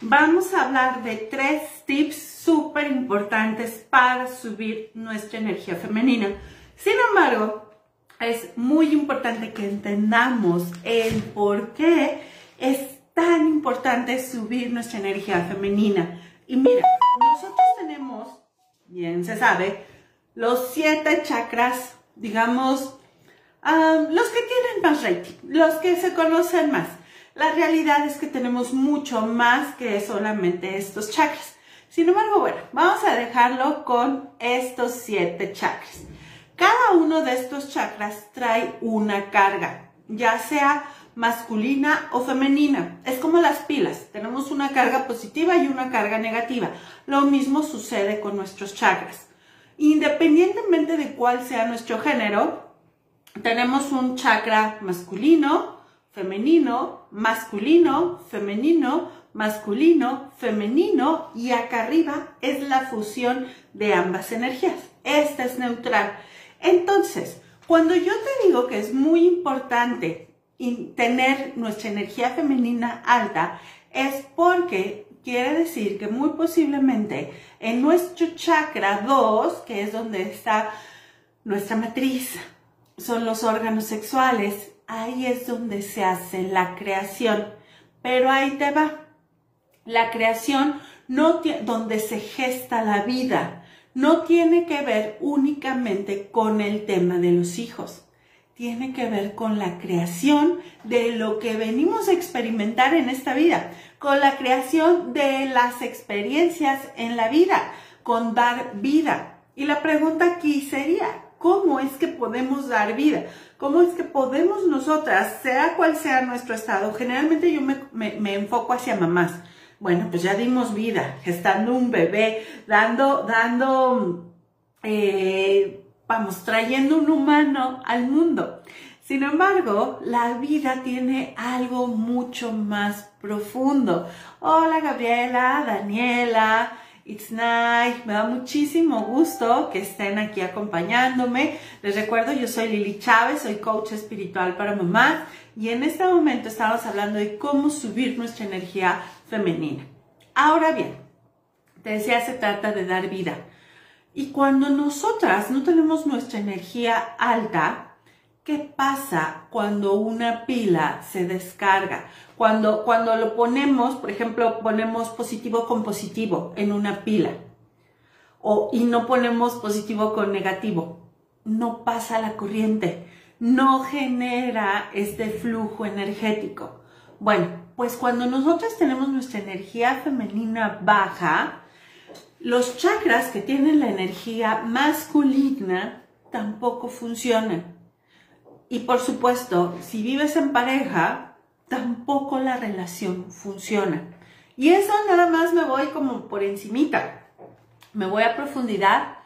vamos a hablar de tres tips súper importantes para subir nuestra energía femenina. Sin embargo, es muy importante que entendamos el por qué es tan importante subir nuestra energía femenina. Y mira, nosotros tenemos, bien se sabe, los siete chakras, digamos, los que tienen más rating, los que se conocen más. La realidad es que tenemos mucho más que solamente estos chakras. Sin embargo, bueno, vamos a dejarlo con estos siete chakras. Cada uno de estos chakras trae una carga, ya sea masculina o femenina. Es como las pilas, tenemos una carga positiva y una carga negativa. Lo mismo sucede con nuestros chakras. Independientemente de cuál sea nuestro género, tenemos un chakra masculino, femenino, masculino, femenino, masculino, femenino y acá arriba es la fusión de ambas energías. Esta es neutral. Entonces, cuando yo te digo que es muy importante tener nuestra energía femenina alta, es porque quiere decir que muy posiblemente en nuestro chakra 2, que es donde está nuestra matriz, son los órganos sexuales, ahí es donde se hace la creación. Pero ahí te va. La creación no donde se gesta la vida no tiene que ver únicamente con el tema de los hijos. Tiene que ver con la creación de lo que venimos a experimentar en esta vida, con la creación de las experiencias en la vida, con dar vida. Y la pregunta aquí sería, cómo es que podemos dar vida, cómo es que podemos nosotras, sea cual sea nuestro estado, generalmente yo me, enfoco hacia mamás. Bueno, pues ya dimos vida, gestando un bebé, dando, dando, eh, vamos, trayendo un humano al mundo. Sin embargo, la vida tiene algo mucho más profundo. Hola Gabriela, Daniela, It's nice, me da muchísimo gusto que estén aquí acompañándome. Les recuerdo, yo soy Lili Chávez, soy coach espiritual para mamás y en este momento estamos hablando de cómo subir nuestra energía femenina. Ahora bien, te decía, se trata de dar vida. Y cuando nosotras no tenemos nuestra energía alta, ¿Qué pasa cuando una pila se descarga? Cuando, cuando lo ponemos, por ejemplo, ponemos positivo con positivo en una pila o, y no ponemos positivo con negativo. No pasa la corriente, no genera este flujo energético. Bueno, pues cuando nosotros tenemos nuestra energía femenina baja, los chakras que tienen la energía masculina tampoco funcionan. Y por supuesto, si vives en pareja, tampoco la relación funciona. Y eso nada más me voy como por encimita. Me voy a profundidad.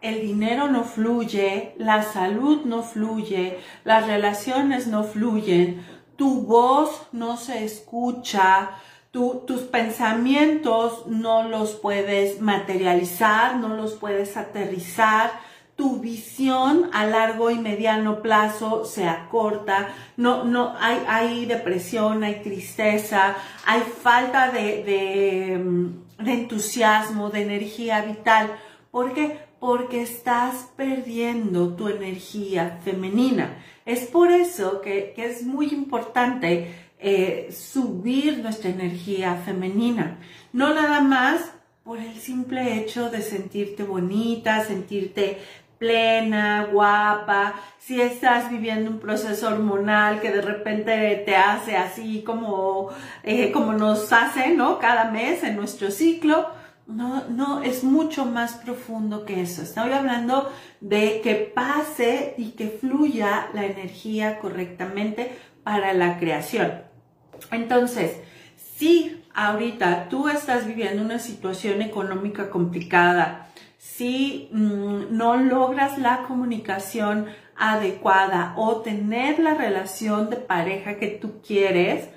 El dinero no fluye, la salud no fluye, las relaciones no fluyen, tu voz no se escucha, tus pensamientos no los puedes materializar, no los puedes aterrizar, tu visión a largo y mediano plazo se acorta, no, no, hay, hay depresión, hay tristeza, hay falta de, mm, de entusiasmo, de energía vital. ¿Por qué? Porque estás perdiendo tu energía femenina. Es por eso que, que es muy importante eh, subir nuestra energía femenina. No nada más por el simple hecho de sentirte bonita, sentirte plena, guapa, si estás viviendo un proceso hormonal que de repente te hace así como, eh, como nos hace, ¿no? Cada mes en nuestro ciclo. No, no, es mucho más profundo que eso. Estoy hablando de que pase y que fluya la energía correctamente para la creación. Entonces, si ahorita tú estás viviendo una situación económica complicada, si mm, no logras la comunicación adecuada o tener la relación de pareja que tú quieres,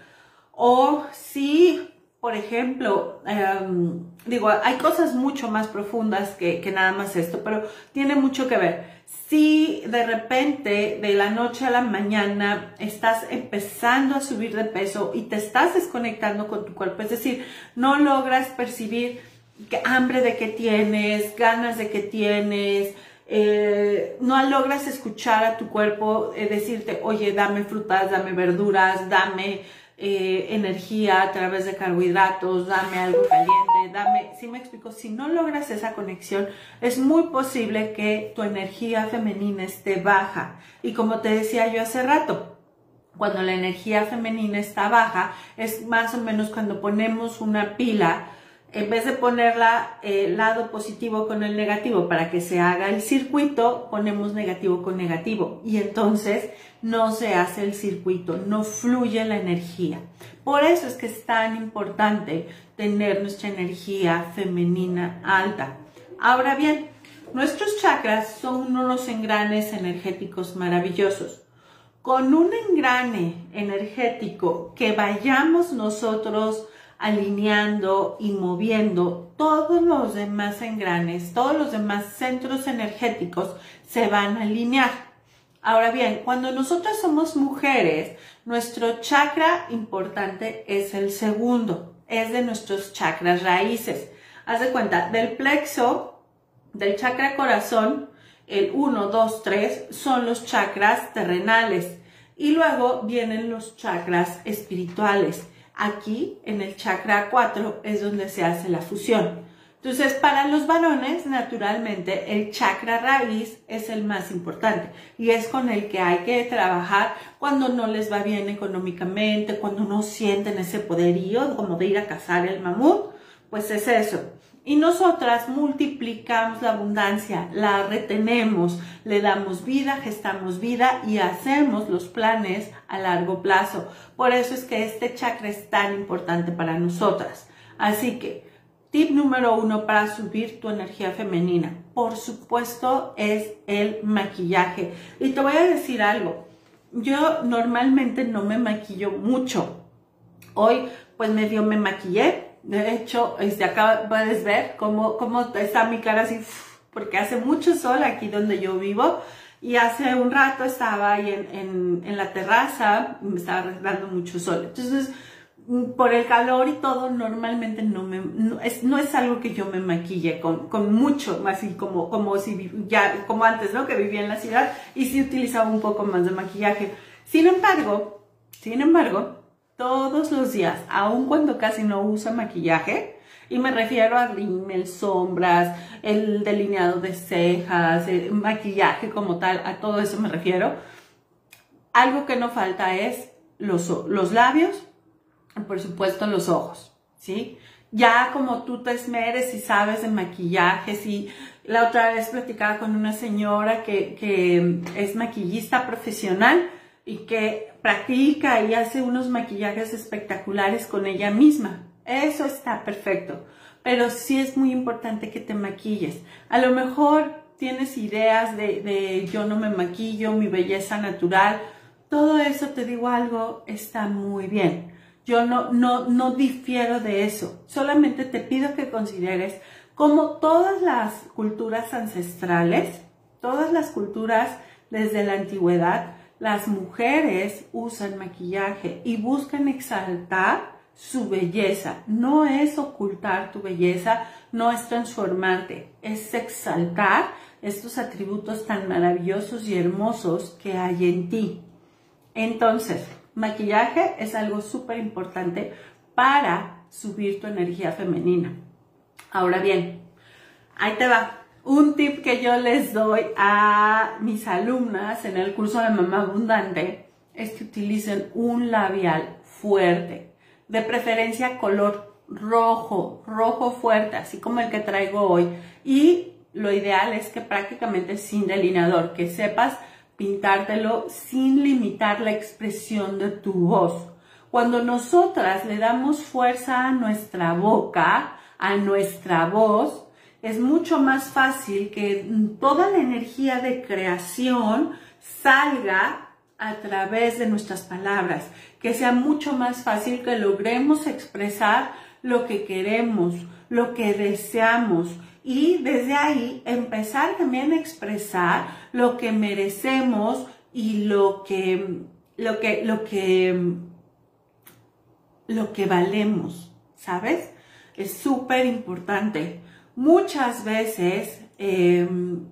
o si por ejemplo, em, digo, hay cosas mucho más profundas que, que nada más esto, pero tiene mucho que ver. Si de repente, de la noche a la mañana, estás empezando a subir de peso y te estás desconectando con tu cuerpo, es decir, no logras percibir hambre de que tienes, ganas de que tienes, eh, no logras escuchar a tu cuerpo eh, decirte, oye, dame frutas, dame verduras, dame eh, energía a través de carbohidratos, dame algo caliente, dame, si me explico, si no logras esa conexión, es muy posible que tu energía femenina esté baja. Y como te decía yo hace rato, cuando la energía femenina está baja, es más o menos cuando ponemos una pila en vez de ponerla el lado positivo con el negativo para que se haga el circuito, ponemos negativo con negativo y entonces no se hace el circuito, no fluye la energía. Por eso es que es tan importante tener nuestra energía femenina alta. Ahora bien, nuestros chakras son unos engranes energéticos maravillosos. Con un engrane energético que vayamos nosotros alineando y moviendo todos los demás engranes, todos los demás centros energéticos se van a alinear. Ahora bien, cuando nosotras somos mujeres, nuestro chakra importante es el segundo, es de nuestros chakras raíces. Haz de cuenta, del plexo, del chakra corazón, el 1, 2, 3 son los chakras terrenales y luego vienen los chakras espirituales. Aquí, en el chakra 4, es donde se hace la fusión. Entonces, para los varones, naturalmente, el chakra raíz es el más importante y es con el que hay que trabajar cuando no les va bien económicamente, cuando no sienten ese poderío como de ir a cazar el mamut, pues es eso. Y nosotras multiplicamos la abundancia, la retenemos, le damos vida, gestamos vida y hacemos los planes a largo plazo. Por eso es que este chakra es tan importante para nosotras. Así que, tip número uno para subir tu energía femenina, por supuesto, es el maquillaje. Y te voy a decir algo, yo normalmente no me maquillo mucho. Hoy, pues medio me maquillé, de hecho, este, acá puedes ver cómo, cómo está mi cara así, porque hace mucho sol aquí donde yo vivo. Y hace un rato estaba ahí en, en, la terraza me estaba dando mucho sol. Entonces, mm, por el calor y todo, normalmente no me, no es, no es algo que yo me maquille con, con mucho, así como, como si, ya, como antes, ¿no? Que vivía en la ciudad y sí utilizaba un poco más de maquillaje. Sin embargo, sin embargo, todos los días, aun cuando casi no usa maquillaje, y me refiero a rímel, sombras, el delineado de cejas, el maquillaje como tal, a todo eso me refiero. Algo que no falta es los, los labios, por supuesto los ojos, ¿sí? Ya como tú te esmeres y sabes de maquillaje, si la otra vez platicaba con una señora que, que es maquillista profesional, y que practica y hace unos maquillajes espectaculares con ella misma. Eso está perfecto, pero sí es muy importante que te maquilles. A lo mejor tienes ideas de, de yo no me maquillo, mi belleza natural. Todo eso, te digo algo, está muy bien. Yo no, no, no difiero de eso. Solamente te pido que consideres como todas las culturas ancestrales, todas las culturas desde la antigüedad, las mujeres usan maquillaje y buscan exaltar su belleza. No es ocultar tu belleza, no es transformarte, es exaltar estos atributos tan maravillosos y hermosos que hay en ti. Entonces, maquillaje es algo súper importante para subir tu energía femenina. Ahora bien, ahí te va. Un tip que yo les doy a mis alumnas en el curso de Mamá Abundante es que utilicen un labial fuerte, de preferencia color rojo, rojo fuerte, así como el que traigo hoy. Y lo ideal es que prácticamente sin delineador, que sepas pintártelo sin limitar la expresión de tu voz. Cuando nosotras le damos fuerza a nuestra boca, a nuestra voz, es mucho más fácil que toda la energía de creación salga a través de nuestras palabras, que sea mucho más fácil que logremos expresar lo que queremos, lo que deseamos y desde ahí empezar también a expresar lo que merecemos y lo que, lo que, lo que, lo que valemos, ¿sabes? Es súper importante. Muchas veces, em,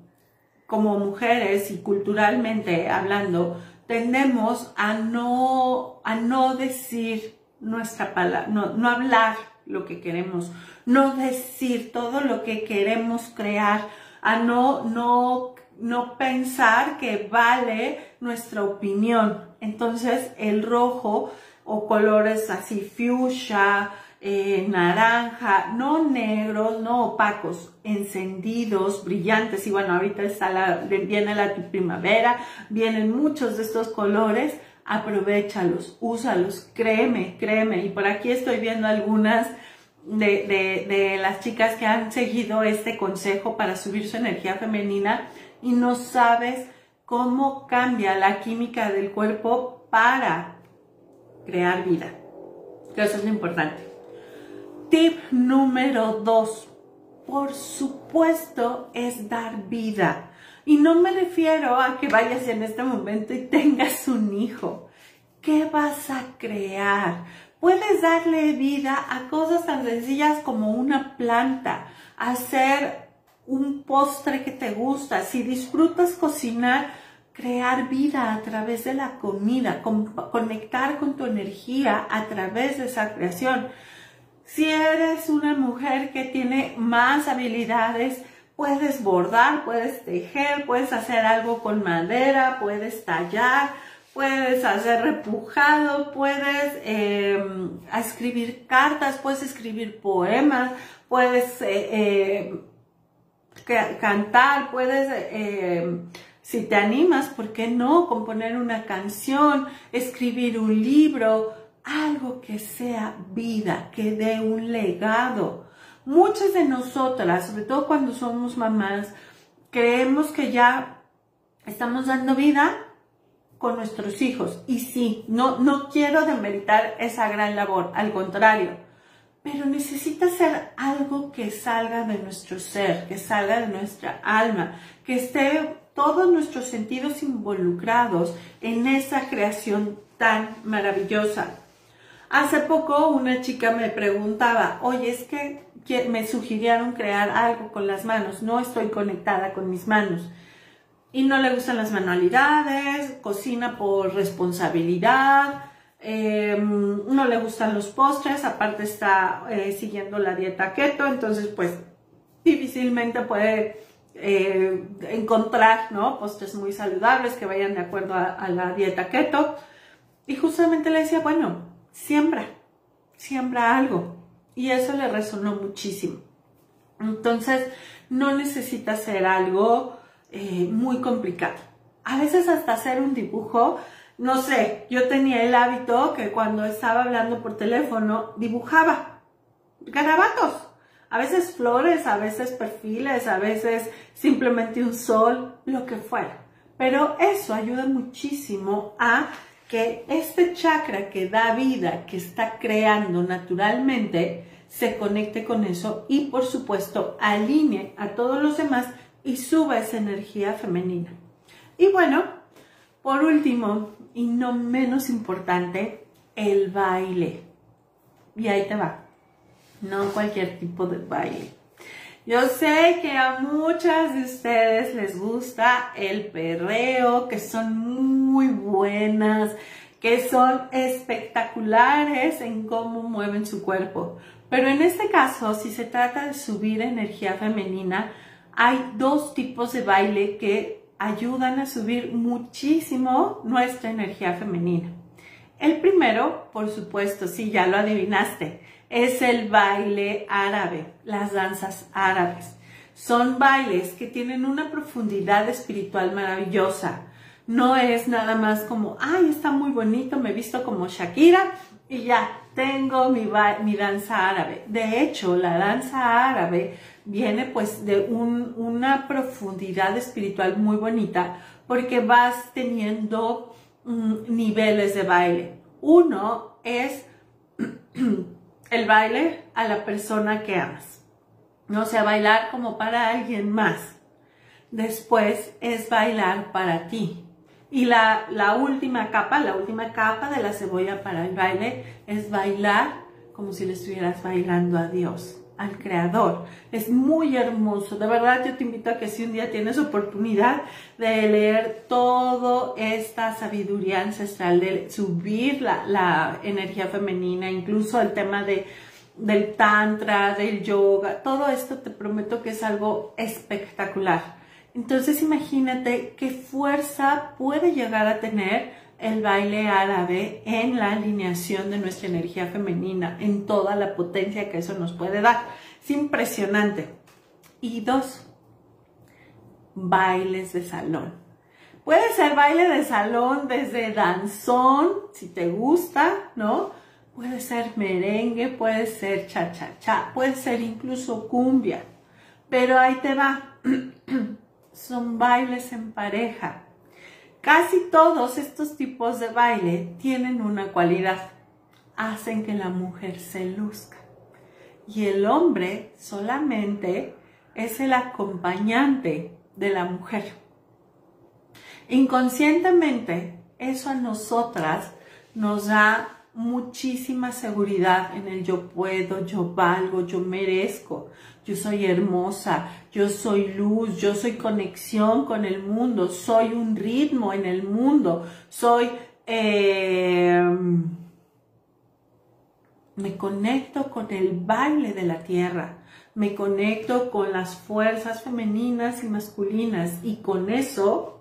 como mujeres y culturalmente hablando, tendemos a no, a no decir nuestra palabra, no, no hablar lo que queremos, no decir todo lo que queremos crear, a no, no, no pensar que vale nuestra opinión. Entonces el rojo o colores así fuchsia, eh, naranja, no negros, no opacos, encendidos, brillantes. Y bueno, ahorita está la, viene la primavera, vienen muchos de estos colores. Aprovechalos, úsalos, créeme, créeme. Y por aquí estoy viendo algunas de, de las chicas que han seguido este consejo para subir su energía femenina y no sabes cómo cambia la química del cuerpo para crear vida. eso es lo importante. Tip número dos, por supuesto, es dar vida. Y no me refiero a que vayas en este momento y tengas un hijo. ¿Qué vas a crear? Puedes darle vida a cosas tan sencillas como una planta, hacer un postre que te gusta. Si disfrutas cocinar, crear vida a través de la comida, conectar con tu energía a través de esa creación. Si eres una mujer que tiene más habilidades, puedes bordar, puedes tejer, puedes hacer algo con madera, puedes tallar, puedes hacer repujado, puedes em, escribir cartas, puedes escribir poemas, puedes eh, eh, cantar, puedes, em, si te animas, ¿por qué no? Componer una canción, escribir un libro, algo que sea vida, que dé un legado. Muchas de nosotras, sobre todo cuando somos mamás, creemos que ya estamos dando vida con nuestros hijos. Y sí, no, no quiero demeritar esa gran labor, al contrario, pero necesita ser algo que salga de nuestro ser, que salga de nuestra alma, que esté todos nuestros sentidos involucrados en esa creación tan maravillosa. Hace poco una chica me preguntaba, oye, es que me sugirieron crear algo con las manos, no estoy conectada con mis manos. Y no le gustan las manualidades, cocina por responsabilidad, em, no le gustan los postres, aparte está eh, siguiendo la dieta keto, entonces pues difícilmente puede eh, encontrar ¿no? postres muy saludables que vayan de acuerdo a la dieta keto. Y justamente le decía, bueno, siembra, siembra algo. Y eso le resonó muchísimo. Entonces, no necesita ser algo eh, muy complicado. A veces hasta hacer un dibujo, no sé, yo tenía el hábito que cuando estaba hablando por teléfono, dibujaba garabatos. A veces flores, a veces perfiles, a veces simplemente un sol, lo que fuera. Pero eso ayuda muchísimo a que este chakra que da vida, que está creando naturalmente, se conecte con eso y por supuesto alinee a todos los demás y suba esa energía femenina. Y bueno, por último y no menos importante, el baile. Y ahí te va. No cualquier tipo de baile. Yo sé que a muchas de ustedes les gusta el perreo, que son muy buenas, que son espectaculares en cómo mueven su cuerpo. Pero en este caso, si se trata de subir energía femenina, hay dos tipos de baile que ayudan a subir muchísimo nuestra energía femenina. El primero, por supuesto, si ya lo adivinaste, es el baile árabe, las danzas árabes. Son bailes que tienen una profundidad espiritual maravillosa. No es nada más como, ay, está muy bonito, me visto como Shakira y ya, tengo mi, mi danza árabe. De hecho, la danza árabe viene pues de una profundidad espiritual muy bonita porque vas teniendo mm, niveles de baile. Uno es el baile a la persona que amas. No sea bailar como para alguien más. Después es bailar para ti. Y la, la última capa, la última capa de la cebolla para el baile es bailar como si le estuvieras bailando a Dios, al Creador. Es muy hermoso. De verdad, yo te invito a que si un día tienes oportunidad de leer toda esta sabiduría ancestral, de subir la, la energía femenina, incluso el tema de del tantra, del yoga, todo esto te prometo que es algo espectacular. Entonces imagínate qué fuerza puede llegar a tener el baile árabe en la alineación de nuestra energía femenina, en toda la potencia que eso nos puede dar. Es impresionante. Y dos, bailes de salón. Puede ser baile de salón desde danzón, si te gusta, ¿no? Puede ser merengue, puede ser cha-cha-cha, puede ser incluso cumbia. Pero ahí te va. Son bailes en pareja Casi todos estos tipos de baile tienen una cualidad. Hacen que la mujer se luzca. Y el hombre solamente es el acompañante de la mujer. Inconscientemente, eso a nosotras nos da muchísima seguridad en el yo puedo, yo valgo, yo merezco, yo soy hermosa, yo soy luz, yo soy conexión con el mundo, soy un ritmo en el mundo, soy... Em, me conecto con el baile de la tierra, me conecto con las fuerzas femeninas y masculinas y con eso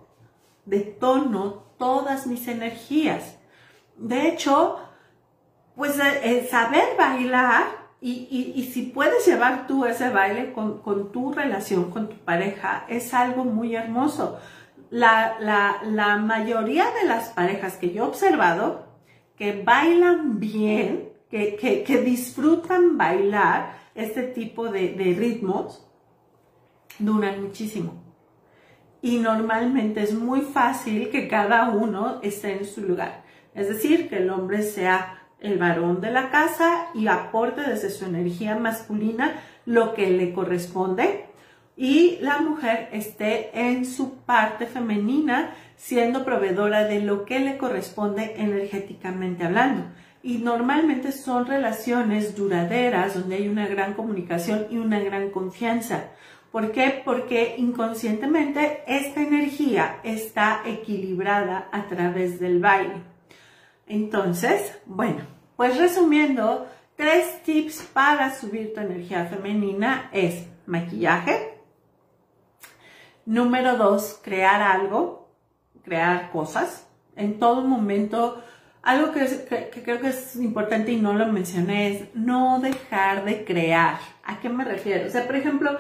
detono todas mis energías. De hecho, pues eh, eh, saber bailar y, si puedes llevar tú ese baile con, tu relación, con tu pareja, es algo muy hermoso. La, mayoría de las parejas que yo he observado que bailan bien, que, disfrutan bailar este tipo de, de ritmos, duran muchísimo. Y normalmente es muy fácil que cada uno esté en su lugar. Es decir, que el hombre sea el varón de la casa y aporte desde su energía masculina lo que le corresponde y la mujer esté en su parte femenina siendo proveedora de lo que le corresponde energéticamente hablando. Y normalmente son relaciones duraderas donde hay una gran comunicación y una gran confianza. ¿Por qué? Porque inconscientemente esta energía está equilibrada a través del baile. Entonces, bueno, pues resumiendo, tres tips para subir tu energía femenina es maquillaje. Número dos, crear algo, crear cosas. En todo momento, algo que, creo que es importante y no lo mencioné es no dejar de crear. ¿A qué me refiero? O sea, por ejemplo,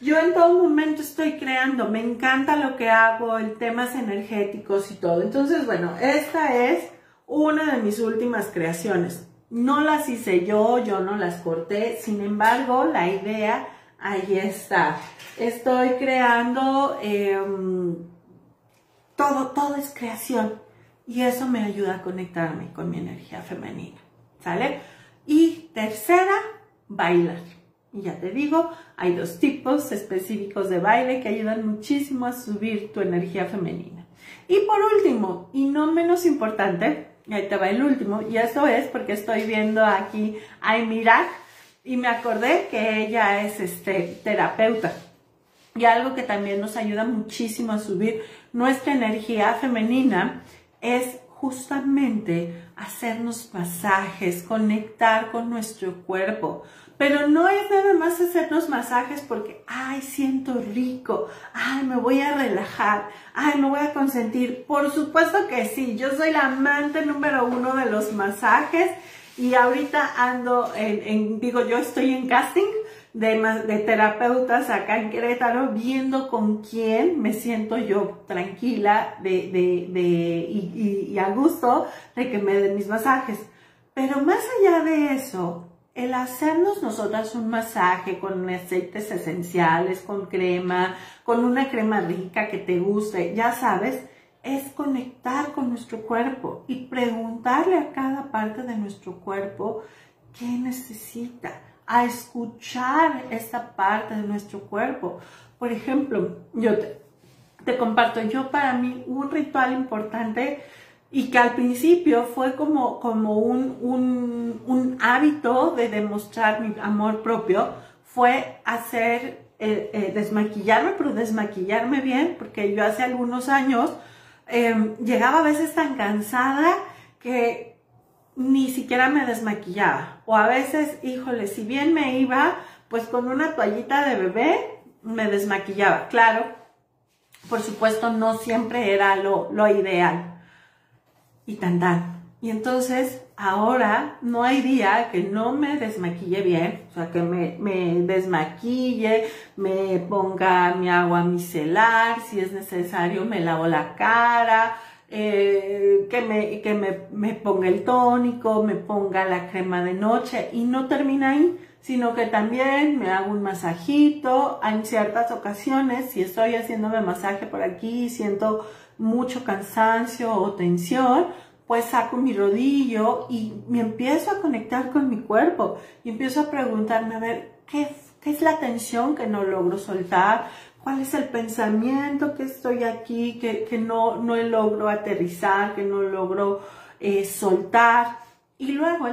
yo en todo momento estoy creando, me encanta lo que hago, en temas energéticos y todo. Entonces, bueno, esta es una de mis últimas creaciones. No las hice yo, yo no las corté, sin embargo, la idea ahí está. Estoy creando, em, todo, todo es creación y eso me ayuda a conectarme con mi energía femenina, ¿sale? Y tercera, bailar. Y ya te digo, hay dos tipos específicos de baile que ayudan muchísimo a subir tu energía femenina. Y por último, y no menos importante, ahí te va el último. Y esto es porque estoy viendo aquí a Emirak y me acordé que ella es este, terapeuta. Y algo que también nos ayuda muchísimo a subir nuestra energía femenina es justamente hacernos masajes, conectar con nuestro cuerpo. Pero no es nada más hacernos masajes porque, ay, siento rico, ay, me voy a relajar, ay, me voy a consentir. Por supuesto que sí, yo soy la amante número uno de los masajes y ahorita ando en, digo, yo estoy en casting de, de terapeutas acá en Querétaro viendo con quién me siento yo tranquila de, de, de y, y a gusto de que me den mis masajes. Pero más allá de eso, el hacernos nosotras un masaje con aceites esenciales, con crema, con una crema rica que te guste, ya sabes, es conectar con nuestro cuerpo y preguntarle a cada parte de nuestro cuerpo qué necesita, a escuchar esta parte de nuestro cuerpo. Por ejemplo, yo te, comparto, yo para mí un ritual importante y que al principio fue como, como un, un, hábito de demostrar mi amor propio, fue hacer, eh, eh, desmaquillarme, pero desmaquillarme bien, porque yo hace algunos años em, llegaba a veces tan cansada que ni siquiera me desmaquillaba. O a veces, híjole, si bien me iba, pues con una toallita de bebé me desmaquillaba. Claro, por supuesto, no siempre era lo, lo ideal. Y tan tan. Y entonces, ahora no hay día que no me desmaquille bien, o sea, que me, desmaquille, me ponga mi agua micelar, si es necesario me lavo la cara, eh, que, me, que me, ponga el tónico, me ponga la crema de noche y no termina ahí, sino que también me hago un masajito. En ciertas ocasiones, si estoy haciéndome masaje por aquí siento mucho cansancio o tensión, pues saco mi rodillo y me empiezo a conectar con mi cuerpo y empiezo a preguntarme, a ver, ¿qué, es la tensión que no logro soltar? cuál es el pensamiento que estoy aquí, que, no, no logro aterrizar, que no logro eh, soltar. Y luego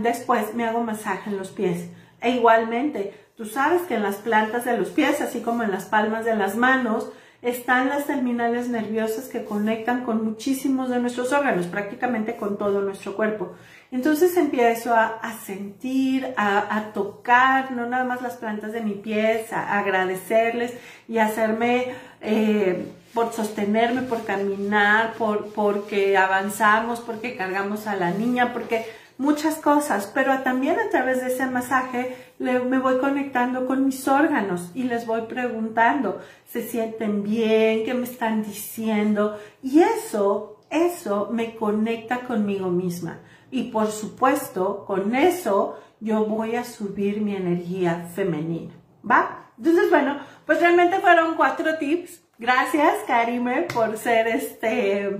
después me hago masaje en los pies. E igualmente, tú sabes que en las plantas de los pies, así como en las palmas de las manos, están las terminales nerviosas que conectan con muchísimos de nuestros órganos, prácticamente con todo nuestro cuerpo. Entonces empiezo a, sentir, a, tocar, no nada más las plantas de mi pies, a, agradecerles y hacerme, eh, por sostenerme, por caminar, por, porque avanzamos, porque cargamos a la niña, porque muchas cosas, pero también a través de ese masaje me voy conectando con mis órganos y les voy preguntando, ¿se sienten bien? ¿Qué me están diciendo? Y eso, eso me conecta conmigo misma. Y por supuesto, con eso yo voy a subir mi energía femenina. ¿Va? Entonces, bueno, pues realmente fueron cuatro tips. Gracias, Karime, por ser este,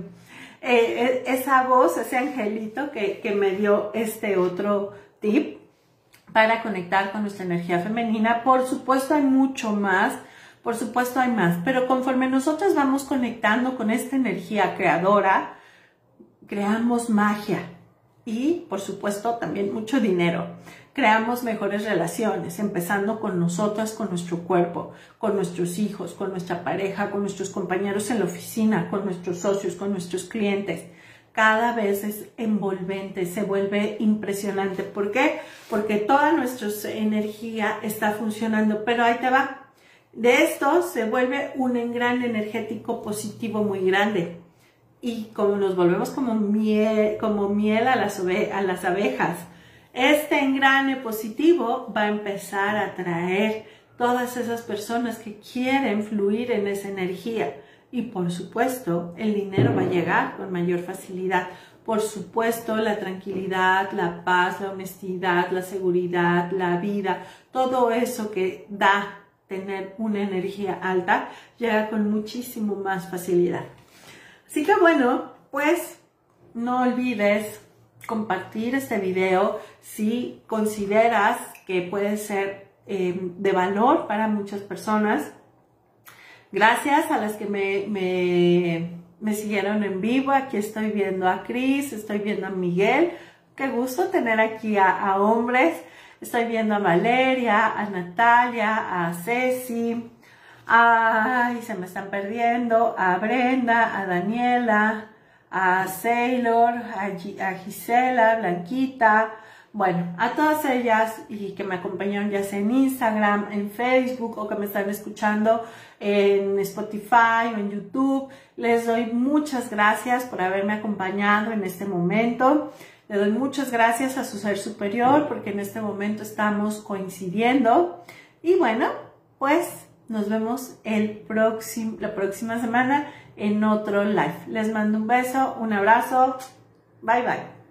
eh, eh, esa voz, ese angelito que, que me dio este otro tip para conectar con nuestra energía femenina. Por supuesto, hay mucho más. Por supuesto, hay más. Pero conforme nosotros vamos conectando con esta energía creadora, creamos magia y, por supuesto, también mucho dinero. Creamos mejores relaciones, empezando con nosotras, con nuestro cuerpo, con nuestros hijos, con nuestra pareja, con nuestros compañeros en la oficina, con nuestros socios, con nuestros clientes. Cada vez es envolvente, se vuelve impresionante. ¿Por qué? Porque toda nuestra energía está funcionando, pero ahí te va. De esto se vuelve un engrane energético positivo muy grande y como nos volvemos como miel, como miel a, las a las abejas, este engrane positivo va a empezar a atraer todas esas personas que quieren fluir en esa energía. Y por supuesto, el dinero va a llegar con mayor facilidad. Por supuesto, la tranquilidad, la paz, la honestidad, la seguridad, la vida, todo eso que da tener una energía alta, llega con muchísimo más facilidad. Así que bueno, pues no olvides compartir este video si consideras que puede ser em, de valor para muchas personas. Gracias a las que me, me, siguieron en vivo. Aquí estoy viendo a Cris, estoy viendo a Miguel. Qué gusto tener aquí a, a hombres. Estoy viendo a Valeria, a Natalia, a Ceci, Ay, se me están perdiendo. A Brenda, a Daniela, a Sailor, a, Gisela, Blanquita. Bueno, a todas ellas y que me acompañaron ya sea en Instagram, en Facebook o que me están escuchando en Spotify o en YouTube. Les doy muchas gracias por haberme acompañado en este momento. Le doy muchas gracias a su ser superior porque en este momento estamos coincidiendo. Y bueno, pues nos vemos el próximo, la próxima semana en otro live. Les mando un beso, un abrazo. Bye bye.